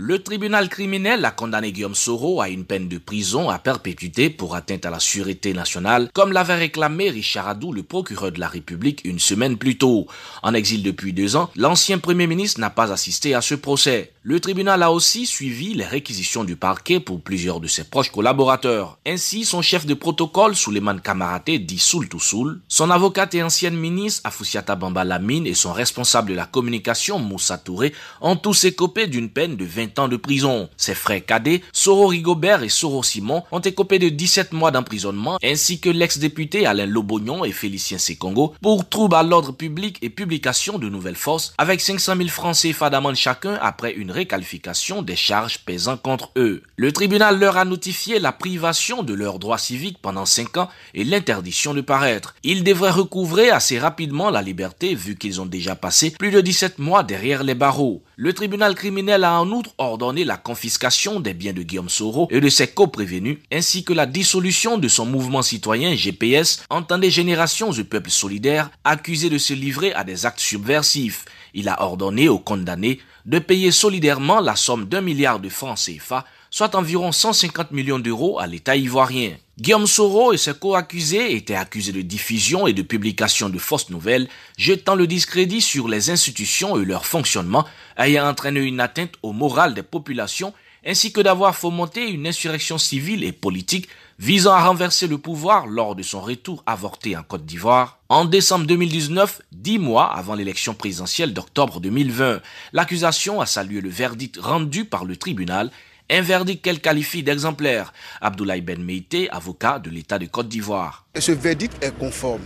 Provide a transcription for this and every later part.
Le tribunal criminel a condamné Guillaume Soro à une peine de prison à perpétuité pour atteinte à la sûreté nationale, comme l'avait réclamé Richard Adou, le procureur de la République, une semaine plus tôt. En exil depuis deux ans, l'ancien premier ministre n'a pas assisté à ce procès. Le tribunal a aussi suivi les réquisitions du parquet pour plusieurs de ses proches collaborateurs. Ainsi, son chef de protocole, Souleymane Kamaraté, dit Soul Soul, son avocate et ancienne ministre, Afoussiata Bamba Lamine, et son responsable de la communication, Moussa Touré, ont tous écopé d'une peine de 20 temps de prison. Ses frères cadets, Soro Rigobert et Soro Simon, ont écopé de 17 mois d'emprisonnement, ainsi que l'ex-député Alain Lobognon et Félicien Sekongo pour trouble à l'ordre public et publication de nouvelles forces, avec 500 000 francs CFA chacun après une réqualification des charges pesant contre eux. Le tribunal leur a notifié la privation de leurs droits civiques pendant 5 ans et l'interdiction de paraître. Ils devraient recouvrer assez rapidement la liberté vu qu'ils ont déjà passé plus de 17 mois derrière les barreaux. Le tribunal criminel a en outre ordonné la confiscation des biens de Guillaume Soro et de ses coprévenus, ainsi que la dissolution de son mouvement citoyen GPS, entendez Générations du Peuple Solidaire, accusé de se livrer à des actes subversifs. Il a ordonné aux condamnés de payer solidairement la somme d'un milliard de francs CFA, soit environ 150 millions d'euros à l'État ivoirien. Guillaume Soro et ses co-accusés étaient accusés de diffusion et de publication de fausses nouvelles, jetant le discrédit sur les institutions et leur fonctionnement, ayant entraîné une atteinte au moral des populations, ainsi que d'avoir fomenté une insurrection civile et politique visant à renverser le pouvoir lors de son retour avorté en Côte d'Ivoire. En décembre 2019, dix mois avant l'élection présidentielle d'octobre 2020, l'accusation a salué le verdict rendu par le tribunal un verdict qu'elle qualifie d'exemplaire. Abdoulaye Ben Meïté, avocat de l'État de Côte d'Ivoire. Ce verdict est conforme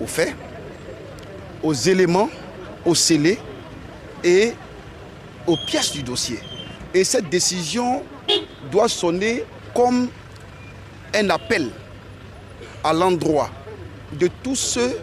aux faits, aux éléments, aux scellés et aux pièces du dossier. Et cette décision doit sonner comme un appel à l'endroit de tous ceux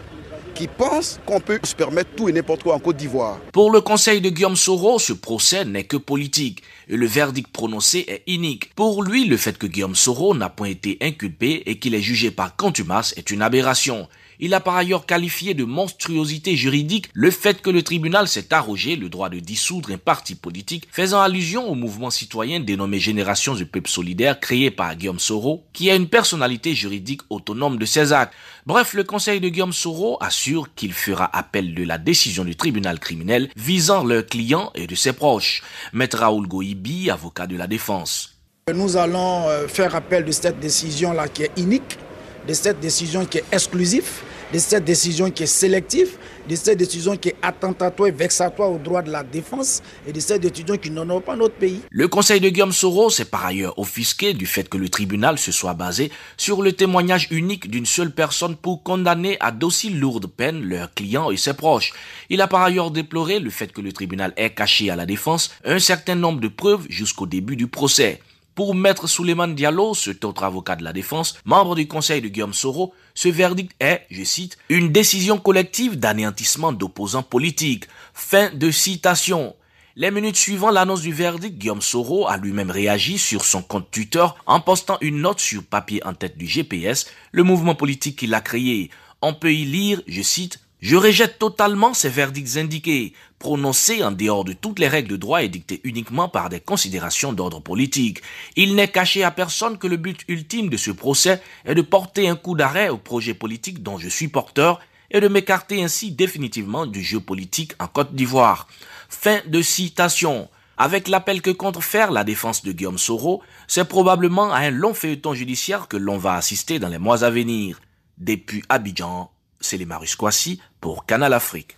qui pensent qu'on peut se permettre tout et n'importe quoi en Côte d'Ivoire. Pour le conseil de Guillaume Soro, ce procès n'est que politique et le verdict prononcé est unique. Pour lui, le fait que Guillaume Soro n'a point été inculpé et qu'il est jugé par contumace est une aberration. Il a par ailleurs qualifié de monstruosité juridique le fait que le tribunal s'est arrogé le droit de dissoudre un parti politique, faisant allusion au mouvement citoyen dénommé Génération du Peuple Solidaire créé par Guillaume Soro, qui a une personnalité juridique autonome de ses actes. Bref, le conseil de Guillaume Soro assure qu'il fera appel de la décision du tribunal criminel visant leurs clients et de ses proches. Maître Raoul Goibi, avocat de la défense. Nous allons euh, faire appel de cette décision-là qui est unique de cette décision qui est exclusive, de cette décision qui est sélective, de cette décision qui est attentatoire et vexatoire aux droits de la défense et de cette décision qui n'honore pas notre pays. Le conseil de Guillaume Soro s'est par ailleurs offusqué du fait que le tribunal se soit basé sur le témoignage unique d'une seule personne pour condamner à d'aussi lourdes peines leurs clients et ses proches. Il a par ailleurs déploré le fait que le tribunal ait caché à la défense un certain nombre de preuves jusqu'au début du procès. Pour Maître Souleymane Diallo, cet autre avocat de la défense, membre du conseil de Guillaume Soro, ce verdict est, je cite, une décision collective d'anéantissement d'opposants politiques. Fin de citation. Les minutes suivant l'annonce du verdict, Guillaume Soro a lui-même réagi sur son compte Twitter en postant une note sur papier en tête du GPS, le mouvement politique qu'il a créé. On peut y lire, je cite, je rejette totalement ces verdicts indiqués, prononcés en dehors de toutes les règles de droit et dictés uniquement par des considérations d'ordre politique. Il n'est caché à personne que le but ultime de ce procès est de porter un coup d'arrêt au projet politique dont je suis porteur et de m'écarter ainsi définitivement du jeu politique en Côte d'Ivoire. Fin de citation. Avec l'appel que compte faire la défense de Guillaume Soro, c'est probablement à un long feuilleton judiciaire que l'on va assister dans les mois à venir. Depuis Abidjan, c'est les Marus pour Canal Afrique.